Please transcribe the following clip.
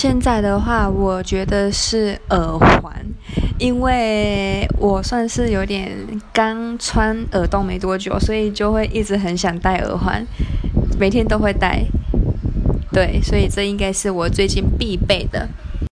现在的话我觉得是耳环因为我算是有点刚穿耳洞没多久所以就会一直很想戴耳环每天都会戴。对所以这应该是我最近必备的。